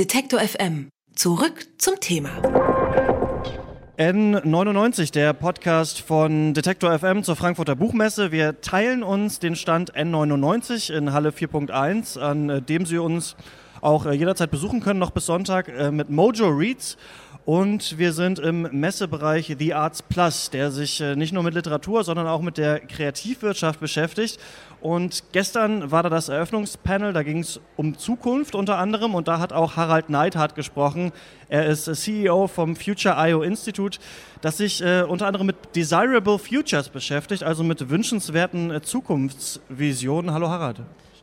Detektor FM. Zurück zum Thema. N99, der Podcast von Detektor FM zur Frankfurter Buchmesse. Wir teilen uns den Stand N99 in Halle 4.1, an äh, dem Sie uns auch äh, jederzeit besuchen können, noch bis Sonntag äh, mit Mojo Reads. Und wir sind im Messebereich The Arts Plus, der sich nicht nur mit Literatur, sondern auch mit der Kreativwirtschaft beschäftigt. Und gestern war da das Eröffnungspanel, da ging es um Zukunft unter anderem und da hat auch Harald Neidhardt gesprochen. Er ist CEO vom Future IO Institute, das sich äh, unter anderem mit Desirable Futures beschäftigt, also mit wünschenswerten äh, Zukunftsvisionen. Hallo Harald.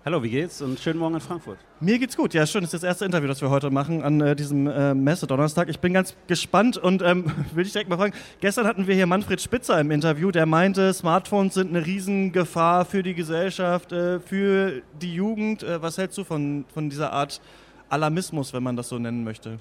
Hallo, wie geht's und schönen Morgen in Frankfurt. Mir geht's gut. Ja, schön. Das ist das erste Interview, das wir heute machen an äh, diesem äh, Messe-Donnerstag. Ich bin ganz gespannt und ähm, will dich direkt mal fragen. Gestern hatten wir hier Manfred Spitzer im Interview, der meinte, Smartphones sind eine Riesengefahr für die Gesellschaft, äh, für die Jugend. Äh, was hältst du von, von dieser Art Alarmismus, wenn man das so nennen möchte?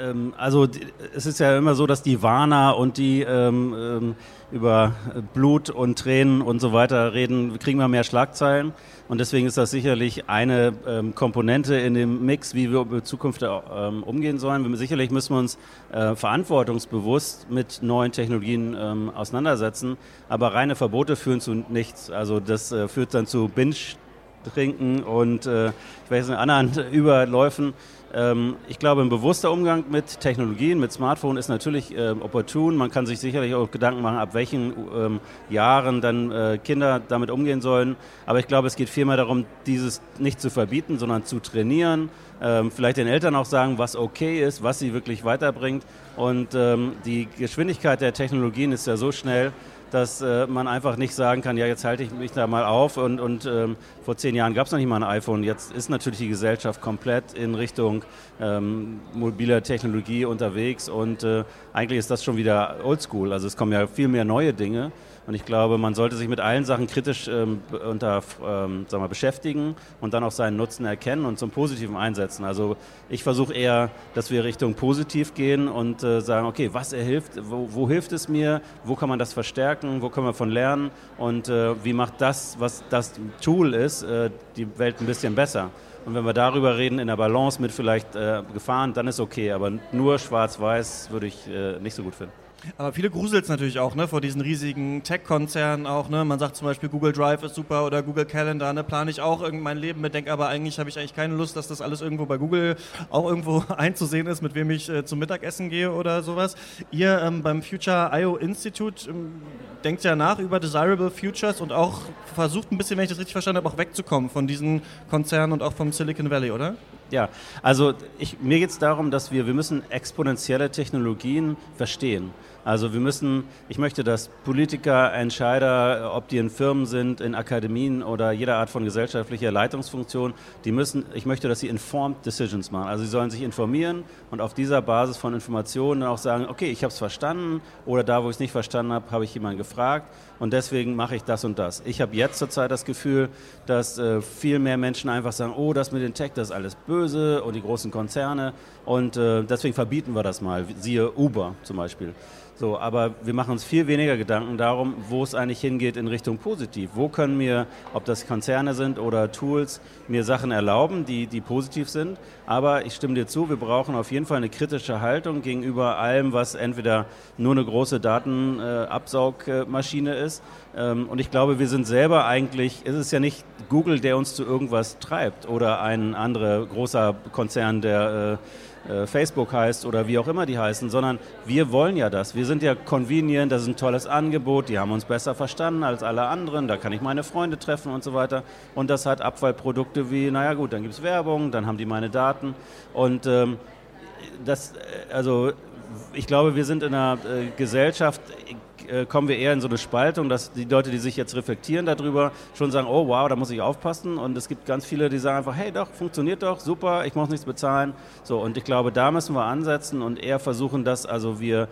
Ähm, also es ist ja immer so, dass die Warner und die ähm, ähm, über Blut und Tränen und so weiter reden, kriegen wir mehr Schlagzeilen. Und deswegen ist das sicherlich eine ähm, Komponente in dem Mix, wie wir in Zukunft ähm, umgehen sollen. Sicherlich müssen wir uns äh, verantwortungsbewusst mit neuen Technologien ähm, auseinandersetzen. Aber reine Verbote führen zu nichts. Also das äh, führt dann zu Binge-Trinken und äh, ich weiß nicht, anderen Überläufen. Ähm, ich glaube, ein bewusster Umgang mit Technologien, mit Smartphone ist natürlich äh, opportun. Man kann sich sicherlich auch Gedanken machen, ab welchen ähm, Jahren dann äh, Kinder damit umgehen sollen. Aber ich glaube, es geht vielmehr darum, dieses nicht zu verbieten, sondern zu trainieren. Ähm, vielleicht den Eltern auch sagen, was okay ist, was sie wirklich weiterbringt. Und ähm, die Geschwindigkeit der Technologien ist ja so schnell, dass äh, man einfach nicht sagen kann, ja, jetzt halte ich mich da mal auf und, und ähm, vor zehn Jahren gab es noch nicht mal ein iPhone. Jetzt ist natürlich die Gesellschaft komplett in Richtung ähm, mobiler Technologie unterwegs und äh, eigentlich ist das schon wieder oldschool. Also es kommen ja viel mehr neue Dinge. Und ich glaube, man sollte sich mit allen Sachen kritisch ähm, unter, ähm, wir, beschäftigen und dann auch seinen Nutzen erkennen und zum Positiven einsetzen. Also ich versuche eher, dass wir Richtung positiv gehen und äh, sagen, okay, was hilft, wo, wo, hilft es mir, wo kann man das verstärken, wo können wir von lernen und äh, wie macht das, was das Tool ist, äh, die Welt ein bisschen besser. Und wenn wir darüber reden, in der Balance mit vielleicht äh, Gefahren, dann ist okay. Aber nur schwarz-weiß würde ich äh, nicht so gut finden. Aber viele gruselt es natürlich auch, ne, vor diesen riesigen Tech-Konzernen auch, ne. Man sagt zum Beispiel, Google Drive ist super oder Google Calendar, ne, plane ich auch mein Leben mit, denke aber eigentlich habe ich eigentlich keine Lust, dass das alles irgendwo bei Google auch irgendwo einzusehen ist, mit wem ich äh, zum Mittagessen gehe oder sowas. Ihr ähm, beim Future IO Institute ähm, denkt ja nach über Desirable Futures und auch versucht ein bisschen, wenn ich das richtig verstanden habe, auch wegzukommen von diesen Konzernen und auch vom Silicon Valley, oder? Ja, also ich, mir geht es darum, dass wir, wir müssen exponentielle Technologien verstehen. Also wir müssen, ich möchte, dass Politiker, Entscheider, ob die in Firmen sind, in Akademien oder jeder Art von gesellschaftlicher Leitungsfunktion, die müssen, ich möchte, dass sie informed decisions machen. Also sie sollen sich informieren und auf dieser Basis von Informationen dann auch sagen, okay, ich habe es verstanden oder da, wo ich es nicht verstanden habe, habe ich jemanden gefragt und deswegen mache ich das und das. Ich habe jetzt zurzeit das Gefühl, dass äh, viel mehr Menschen einfach sagen, oh, das mit den Tech, das ist alles böse und die großen Konzerne und äh, deswegen verbieten wir das mal, siehe Uber zum Beispiel. So, aber wir machen uns viel weniger Gedanken darum, wo es eigentlich hingeht in Richtung positiv. Wo können mir, ob das Konzerne sind oder Tools, mir Sachen erlauben, die, die positiv sind. Aber ich stimme dir zu, wir brauchen auf jeden Fall eine kritische Haltung gegenüber allem, was entweder nur eine große Datenabsaugmaschine ist. Ähm, und ich glaube, wir sind selber eigentlich, es ist ja nicht Google, der uns zu irgendwas treibt oder ein anderer großer Konzern, der äh, Facebook heißt oder wie auch immer die heißen, sondern wir wollen ja das. Wir sind ja convenient, das ist ein tolles Angebot, die haben uns besser verstanden als alle anderen, da kann ich meine Freunde treffen und so weiter. Und das hat Abfallprodukte wie, naja gut, dann gibt es Werbung, dann haben die meine Daten und ähm, das, äh, also ich glaube, wir sind in einer äh, Gesellschaft, äh, kommen wir eher in so eine Spaltung, dass die Leute, die sich jetzt reflektieren darüber, schon sagen, oh wow, da muss ich aufpassen. Und es gibt ganz viele, die sagen einfach, hey doch, funktioniert doch, super, ich muss nichts bezahlen. So, und ich glaube, da müssen wir ansetzen und eher versuchen, dass also wir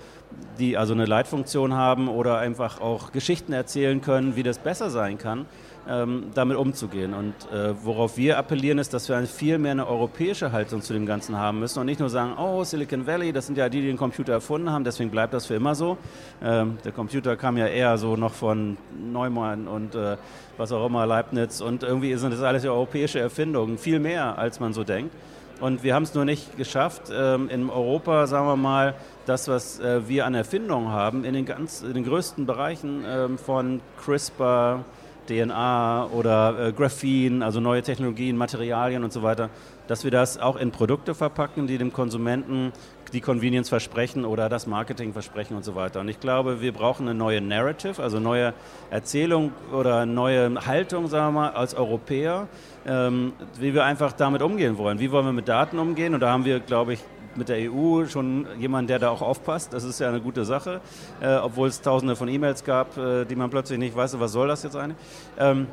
die also eine Leitfunktion haben oder einfach auch Geschichten erzählen können, wie das besser sein kann damit umzugehen. Und äh, worauf wir appellieren, ist, dass wir viel mehr eine europäische Haltung zu dem Ganzen haben müssen und nicht nur sagen, oh, Silicon Valley, das sind ja die, die den Computer erfunden haben, deswegen bleibt das für immer so. Ähm, der Computer kam ja eher so noch von Neumann und äh, was auch immer, Leibniz und irgendwie sind das alles europäische Erfindungen, viel mehr, als man so denkt. Und wir haben es nur nicht geschafft, ähm, in Europa, sagen wir mal, das, was äh, wir an Erfindungen haben, in den, ganz, in den größten Bereichen ähm, von CRISPR, DNA oder äh, Graphen, also neue Technologien, Materialien und so weiter, dass wir das auch in Produkte verpacken, die dem Konsumenten die Convenience versprechen oder das Marketing versprechen und so weiter. Und ich glaube, wir brauchen eine neue Narrative, also neue Erzählung oder neue Haltung, sagen wir mal, als Europäer, ähm, wie wir einfach damit umgehen wollen. Wie wollen wir mit Daten umgehen? Und da haben wir, glaube ich, mit der EU schon jemanden, der da auch aufpasst. Das ist ja eine gute Sache, äh, obwohl es tausende von E-Mails gab, äh, die man plötzlich nicht weiß, was soll das jetzt eigentlich. Ähm,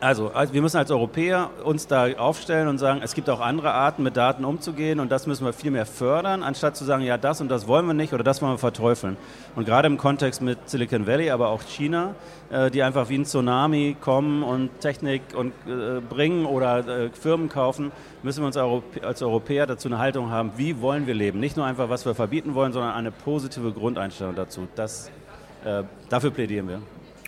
also, wir müssen als Europäer uns da aufstellen und sagen, es gibt auch andere Arten, mit Daten umzugehen und das müssen wir viel mehr fördern, anstatt zu sagen, ja, das und das wollen wir nicht oder das wollen wir verteufeln. Und gerade im Kontext mit Silicon Valley, aber auch China, äh, die einfach wie ein Tsunami kommen und Technik und, äh, bringen oder äh, Firmen kaufen, müssen wir uns als Europäer dazu eine Haltung haben, wie wollen wir leben. Nicht nur einfach, was wir verbieten wollen, sondern eine positive Grundeinstellung dazu. Das, dafür plädieren wir.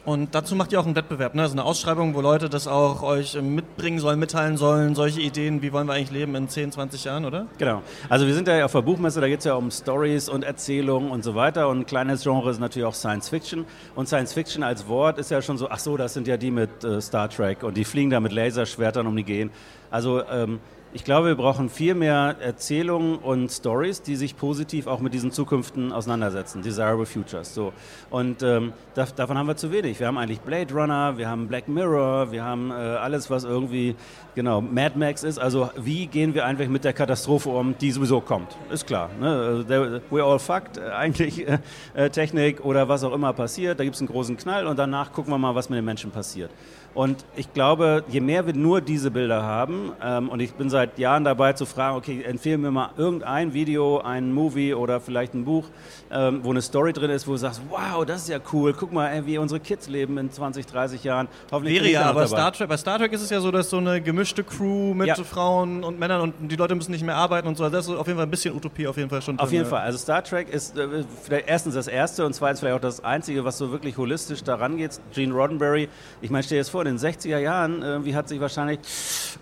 Und dazu macht ihr auch einen Wettbewerb, ne? Also eine Ausschreibung, wo Leute das auch euch ähm, mitbringen sollen, mitteilen sollen, solche Ideen, wie wollen wir eigentlich leben in 10, 20 Jahren, oder? Genau. Also wir sind ja auf der Buchmesse, da geht es ja um Stories und Erzählungen und so weiter. Und ein kleines Genre ist natürlich auch Science Fiction. Und Science Fiction als Wort ist ja schon so, ach so, das sind ja die mit äh, Star Trek und die fliegen da mit Laserschwertern um die gehen. Also ähm, ich glaube, wir brauchen viel mehr Erzählungen und Stories, die sich positiv auch mit diesen Zukünften auseinandersetzen, Desirable Futures. So. Und ähm, da, davon haben wir zu wenig. Wir haben eigentlich Blade Runner, wir haben Black Mirror, wir haben äh, alles, was irgendwie genau Mad Max ist. Also wie gehen wir einfach mit der Katastrophe um, die sowieso kommt? Ist klar. Ne? Also, we're all fucked, äh, eigentlich äh, äh, Technik oder was auch immer passiert. Da gibt es einen großen Knall und danach gucken wir mal, was mit den Menschen passiert. Und ich glaube, je mehr wir nur diese Bilder haben, ähm, und ich bin seit Jahren dabei zu fragen, okay, empfehlen wir mal irgendein Video, ein Movie oder vielleicht ein Buch, ähm, wo eine Story drin ist, wo du sagst, wow, das ist ja cool, guck mal, ey, wie unsere Kids leben in 20, 30 Jahren. Hoffentlich Wäre ja, aber Star Trek, bei Star Trek ist es ja so, dass so eine gemischte Crew mit ja. Frauen und Männern und die Leute müssen nicht mehr arbeiten und so. Also das ist auf jeden Fall ein bisschen Utopie auf jeden Fall schon. Drin, auf jeden ja. Fall. Also Star Trek ist äh, erstens das erste und zweitens vielleicht auch das einzige, was so wirklich holistisch daran geht. Gene Roddenberry, ich meine, stell dir das vor, in den 60er Jahren, irgendwie hat sich wahrscheinlich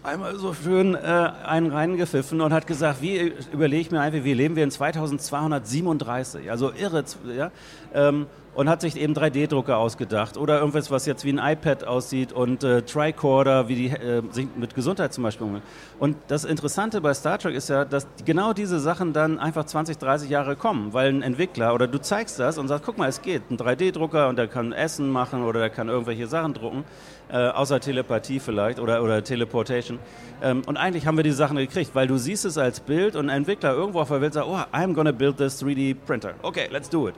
einmal so schön äh, einen reingepfiffen und hat gesagt, wie überlege ich mir einfach, wie leben wir in 2237? Also irre, ja. Ähm, und hat sich eben 3D-Drucker ausgedacht oder irgendwas, was jetzt wie ein iPad aussieht und äh, Tricorder, wie die äh, sich mit Gesundheit zum Beispiel umgehen. Und das Interessante bei Star Trek ist ja, dass genau diese Sachen dann einfach 20, 30 Jahre kommen, weil ein Entwickler oder du zeigst das und sagst, guck mal, es geht, ein 3D-Drucker und der kann Essen machen oder der kann irgendwelche Sachen drucken, äh, außer Telepathie vielleicht oder, oder Teleportation. Ähm, und eigentlich haben wir die Sachen gekriegt, weil du siehst es als Bild und ein Entwickler irgendwo auf der Welt sagt, oh, I'm gonna build this 3D printer. Okay, let's do it.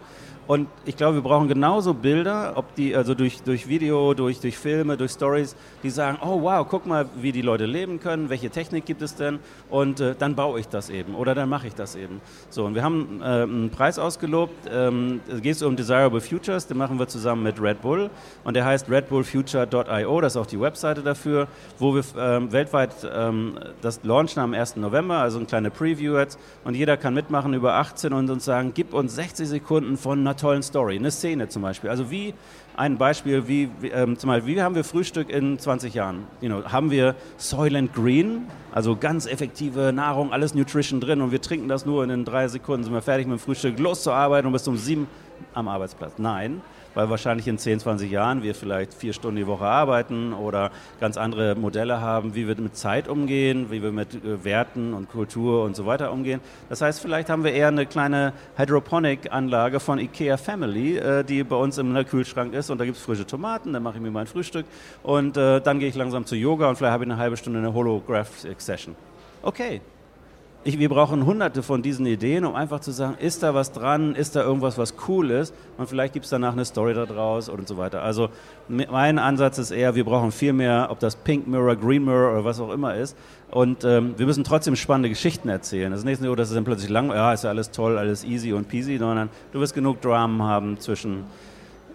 Und ich glaube, wir brauchen genauso Bilder, ob die, also durch, durch Video, durch, durch Filme, durch Stories, die sagen, oh wow, guck mal, wie die Leute leben können, welche Technik gibt es denn und äh, dann baue ich das eben oder dann mache ich das eben. So, und wir haben äh, einen Preis ausgelobt, ähm, es geht um Desirable Futures, den machen wir zusammen mit Red Bull und der heißt redbullfuture.io, das ist auch die Webseite dafür, wo wir ähm, weltweit ähm, das launchen am 1. November, also eine kleine Preview jetzt und jeder kann mitmachen über 18 und uns sagen, gib uns 60 Sekunden von Natur tollen Story, eine Szene zum Beispiel. Also wie ein Beispiel, wie, wie ähm, zum Beispiel, wie haben wir Frühstück in 20 Jahren? You know, haben wir Soylent Green, also ganz effektive Nahrung, alles Nutrition drin und wir trinken das nur in den drei Sekunden, sind wir fertig mit dem Frühstück, los zur Arbeit und bis um sieben am Arbeitsplatz. Nein, weil wahrscheinlich in 10, 20 Jahren wir vielleicht vier Stunden die Woche arbeiten oder ganz andere Modelle haben, wie wir mit Zeit umgehen, wie wir mit äh, Werten und Kultur und so weiter umgehen. Das heißt, vielleicht haben wir eher eine kleine Hydroponic-Anlage von IKEA Family, äh, die bei uns im Kühlschrank ist und da gibt es frische Tomaten, dann mache ich mir mein Frühstück und äh, dann gehe ich langsam zu Yoga und vielleicht habe ich eine halbe Stunde eine Holograph-Session. Okay, ich, wir brauchen hunderte von diesen Ideen, um einfach zu sagen, ist da was dran, ist da irgendwas, was cool ist und vielleicht gibt es danach eine Story daraus und so weiter. Also mein Ansatz ist eher, wir brauchen viel mehr, ob das Pink Mirror, Green Mirror oder was auch immer ist und ähm, wir müssen trotzdem spannende Geschichten erzählen. Das ist nicht so, dass es dann plötzlich lang, ja, ist ja alles toll, alles easy und peasy, sondern du wirst genug Dramen haben zwischen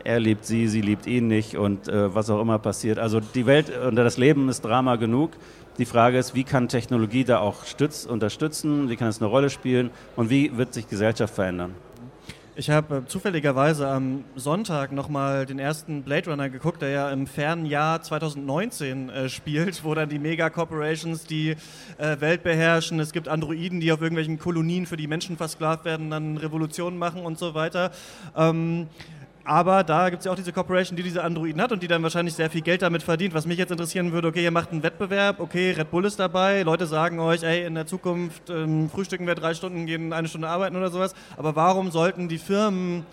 er liebt sie, sie liebt ihn nicht und äh, was auch immer passiert. Also die Welt und das Leben ist Drama genug die Frage ist, wie kann Technologie da auch stütz, unterstützen, wie kann es eine Rolle spielen und wie wird sich Gesellschaft verändern? Ich habe äh, zufälligerweise am Sonntag nochmal den ersten Blade Runner geguckt, der ja im fernen Jahr 2019 äh, spielt, wo dann die Mega-Corporations die äh, Welt beherrschen. Es gibt Androiden, die auf irgendwelchen Kolonien für die Menschen versklavt werden, dann Revolutionen machen und so weiter. Ähm, aber da gibt es ja auch diese Corporation, die diese Androiden hat und die dann wahrscheinlich sehr viel Geld damit verdient. Was mich jetzt interessieren würde, okay, ihr macht einen Wettbewerb, okay, Red Bull ist dabei, Leute sagen euch, ey, in der Zukunft ähm, frühstücken wir drei Stunden, gehen eine Stunde arbeiten oder sowas. Aber warum sollten die Firmen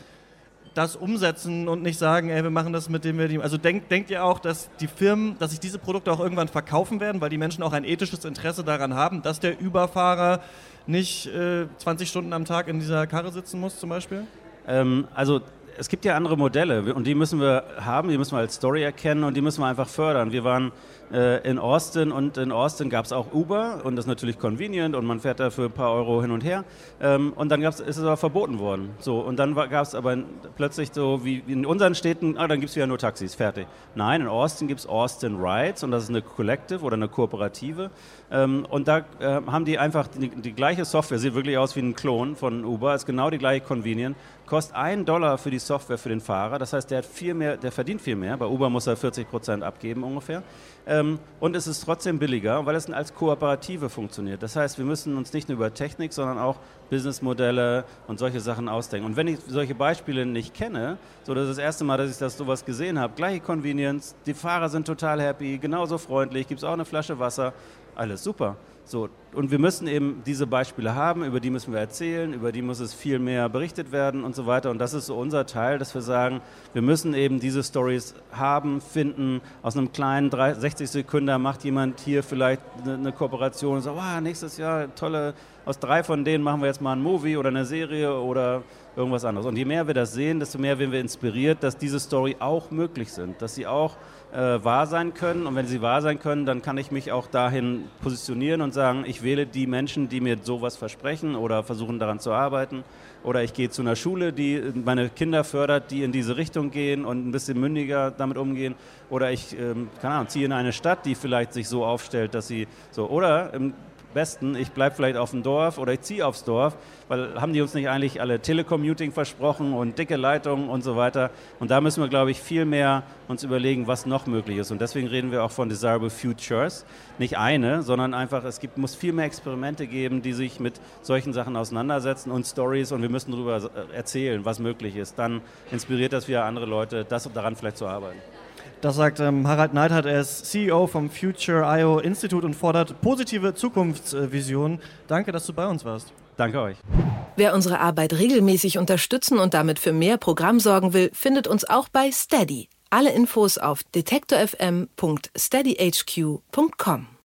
das umsetzen und nicht sagen, ey, wir machen das mit dem wir die. Also denkt, denkt ihr auch, dass die Firmen, dass sich diese Produkte auch irgendwann verkaufen werden, weil die Menschen auch ein ethisches Interesse daran haben, dass der Überfahrer nicht äh, 20 Stunden am Tag in dieser Karre sitzen muss, zum Beispiel? Ähm, also es gibt ja andere Modelle und die müssen wir haben, die müssen wir als Story erkennen und die müssen wir einfach fördern. Wir waren äh, in Austin und in Austin gab es auch Uber und das ist natürlich convenient und man fährt da für ein paar Euro hin und her. Ähm, und dann gab's, ist es aber verboten worden. So, und dann gab es aber plötzlich so wie in unseren Städten, ah, dann gibt es wieder nur Taxis, fertig. Nein, in Austin gibt es Austin Rides und das ist eine Collective oder eine Kooperative. Ähm, und da äh, haben die einfach die, die, gleiche Software, sieht wirklich aus wie ein Klon von Uber, ist genau die gleiche Convenient, kostet ein Dollar für die Software für den Fahrer. Das heißt, der, hat viel mehr, der verdient viel mehr. Bei Uber muss er 40 Prozent abgeben ungefähr. Ähm, und es ist trotzdem billiger, weil es als Kooperative funktioniert. Das heißt, wir müssen uns nicht nur über Technik, sondern auch Businessmodelle und solche Sachen ausdenken. Und wenn ich solche Beispiele nicht kenne, so das ist das erste Mal, dass ich das sowas gesehen habe, gleiche Convenience, die Fahrer sind total happy, genauso freundlich, gibt es auch eine Flasche Wasser, alles super. So, und wir müssen eben diese Beispiele haben, über die müssen wir erzählen, über die muss es viel mehr berichtet werden und so weiter. Und das ist so unser Teil, dass wir sagen, wir müssen eben diese Stories haben, finden. Aus einem kleinen 60 Sekunden macht jemand hier vielleicht eine, Kooperation und sagt, wow, nächstes Jahr tolle, aus drei von denen machen wir jetzt mal ein Movie oder eine Serie oder irgendwas anderes. Und je mehr wir das sehen, desto mehr werden wir inspiriert, dass diese Story auch möglich sind, dass sie auch äh, wahr sein können. Und wenn sie wahr sein können, dann kann ich mich auch dahin positionieren und sagen, ich wähle die Menschen, die mir sowas versprechen oder versuchen daran zu arbeiten. Oder ich gehe zu einer Schule, die meine Kinder fördert, die in diese Richtung gehen und ein bisschen mündiger damit umgehen. Oder ich, ähm, keine Ahnung, ziehe in eine Stadt, die vielleicht sich so aufstellt, dass sie so. Oder im besten, ich bleibe vielleicht auf dem Dorf oder ich ziehe aufs Dorf, weil haben die uns nicht eigentlich alle Telecommuting versprochen und dicke Leitungen und so weiter. Und da müssen wir, glaube ich, viel mehr uns überlegen, was noch möglich ist. Und deswegen reden wir auch von Desirable Futures. Nicht eine, sondern einfach, es gibt, muss viel mehr Experimente geben, die sich mit solchen Sachen auseinandersetzen und Stories und wir müssen darüber erzählen, was möglich ist. Dann inspiriert das wieder andere Leute, das daran vielleicht zu arbeiten. Das sagt ähm, Harald Neidhardt, er ist CEO vom Future IO Institute und fordert positive Zukunftsvisionen. Danke, dass du bei uns warst. Danke euch. Wer unsere Arbeit regelmäßig unterstützen und damit für mehr Programm sorgen will, findet uns auch bei Steady. Alle Infos auf detektorfm.steadyhq.com.